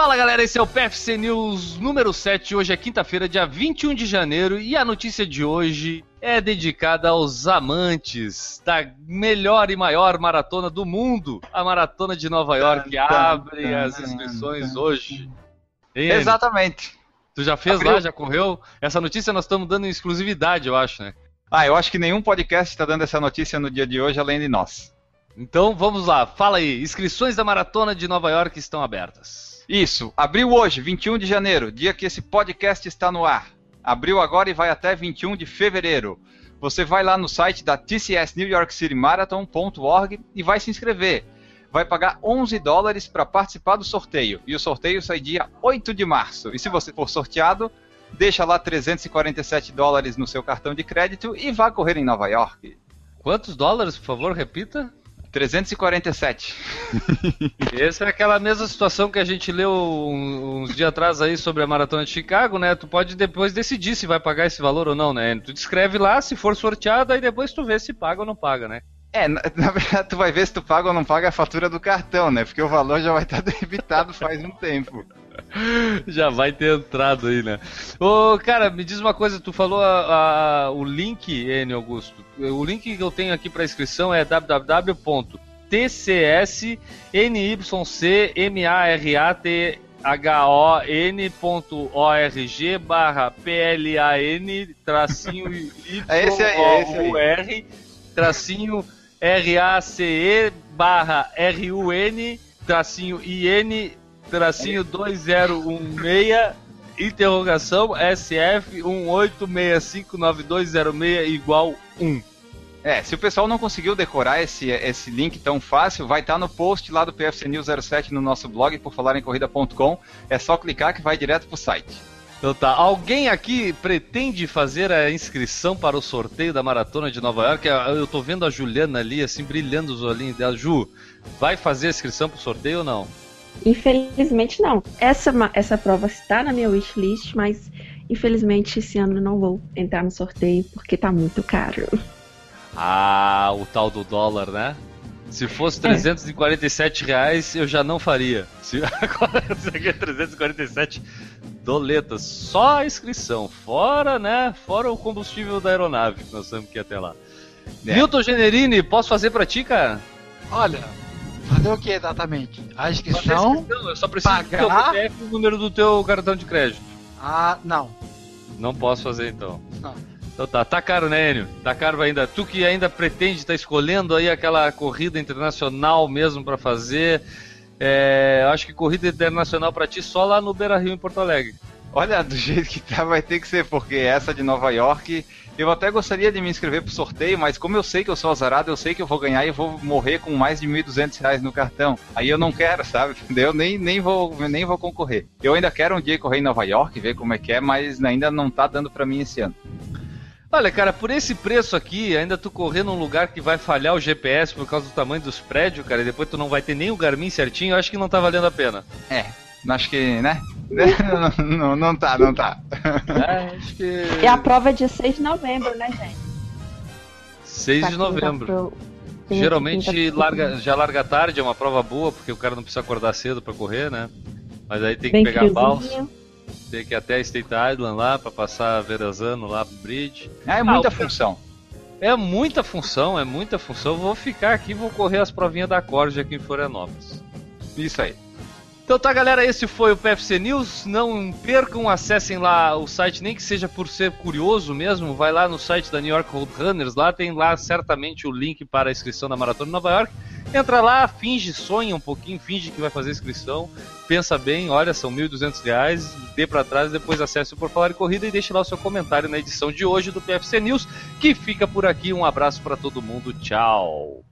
Fala galera, esse é o PFC News número 7. Hoje é quinta-feira, dia 21 de janeiro, e a notícia de hoje é dedicada aos amantes da melhor e maior maratona do mundo, a Maratona de Nova York, que abre as inscrições hoje. Hein, Exatamente. Tu já fez Abriu. lá, já correu? Essa notícia nós estamos dando em exclusividade, eu acho, né? Ah, eu acho que nenhum podcast está dando essa notícia no dia de hoje além de nós. Então vamos lá, fala aí. Inscrições da Maratona de Nova York estão abertas. Isso, abriu hoje, 21 de janeiro, dia que esse podcast está no ar. Abriu agora e vai até 21 de fevereiro. Você vai lá no site da TCS New York City Marathon.org e vai se inscrever. Vai pagar 11 dólares para participar do sorteio. E o sorteio sai dia 8 de março. E se você for sorteado, deixa lá 347 dólares no seu cartão de crédito e vá correr em Nova York. Quantos dólares, por favor, repita? 347. Essa é aquela mesma situação que a gente leu uns dias atrás aí sobre a maratona de Chicago, né? Tu pode depois decidir se vai pagar esse valor ou não, né? Tu escreve lá, se for sorteado, aí depois tu vê se paga ou não paga, né? É, na, na, verdade tu vai ver se tu paga ou não paga a fatura do cartão, né? Porque o valor já vai estar debitado faz um tempo. Já vai ter entrado aí, né? Ô, cara, me diz uma coisa, tu falou a, a, o link, Enio Augusto. O link que eu tenho aqui para inscrição é www.tcsnymaratthon.org barra plan tracinho y é é tracinho race barra run tracinho in tracinho 2016, interrogação SF 18659206 igual 1. É, se o pessoal não conseguiu decorar esse, esse link tão fácil, vai estar tá no post lá do PFC News 07 no nosso blog, por falar em corrida.com. É só clicar que vai direto pro site. Então tá, alguém aqui pretende fazer a inscrição para o sorteio da Maratona de Nova York? Eu tô vendo a Juliana ali, assim, brilhando os olhinhos dela. Ju, vai fazer a inscrição para o sorteio ou não? Infelizmente não. Essa, essa prova está na minha wishlist, mas infelizmente esse ano não vou entrar no sorteio porque tá muito caro. Ah, o tal do dólar, né? Se fosse 347 é. reais, eu já não faria. Se agora é 347 doletas, só a inscrição, fora, né? Fora o combustível da aeronave que nós temos que ir até lá. É. Milton Generini, posso fazer pra ti, cara? Olha, Fazer o que exatamente? A inscrição? inscrição eu só preciso pagar... do teu e o número do teu cartão de crédito. Ah, não. Não posso fazer então. Não. Então tá, tá caro, né, Enio? Tá caro ainda. Tu que ainda pretende estar tá escolhendo aí aquela corrida internacional mesmo para fazer. É, acho que corrida internacional para ti só lá no Beira Rio em Porto Alegre. Olha, do jeito que tá, vai ter que ser, porque essa de Nova York eu até gostaria de me inscrever pro sorteio, mas como eu sei que eu sou azarado, eu sei que eu vou ganhar e vou morrer com mais de 1.200 reais no cartão. Aí eu não quero, sabe? Eu nem, nem, vou, nem vou concorrer. Eu ainda quero um dia correr em Nova York, ver como é que é, mas ainda não tá dando para mim esse ano. Olha, cara, por esse preço aqui, ainda tu correr num lugar que vai falhar o GPS por causa do tamanho dos prédios, cara, e depois tu não vai ter nem o Garmin certinho, eu acho que não tá valendo a pena. É, acho que, né? não, não, não tá, não tá. É, acho que... E a prova é dia 6 de novembro, né, gente? 6 de novembro. Pro... Geralmente larga, já larga tarde, é uma prova boa, porque o cara não precisa acordar cedo para correr, né? Mas aí tem que Bem pegar a balsa. Tem que ir até State Island lá para passar Verazano lá pro bridge. Ah, é muita ah, função. É muita função, é muita função. Vou ficar aqui, vou correr as provinhas da Corja aqui em Florianópolis. Isso aí. Então tá, galera, esse foi o PFC News. Não percam, acessem lá o site, nem que seja por ser curioso mesmo. Vai lá no site da New York Roadrunners, lá tem lá certamente o link para a inscrição na Maratona de Nova York. Entra lá, finge, sonha um pouquinho, finge que vai fazer inscrição, pensa bem, olha, são R$ 1.200, dê para trás, depois acesse o Por Falar em Corrida e deixe lá o seu comentário na edição de hoje do PFC News, que fica por aqui. Um abraço para todo mundo, tchau!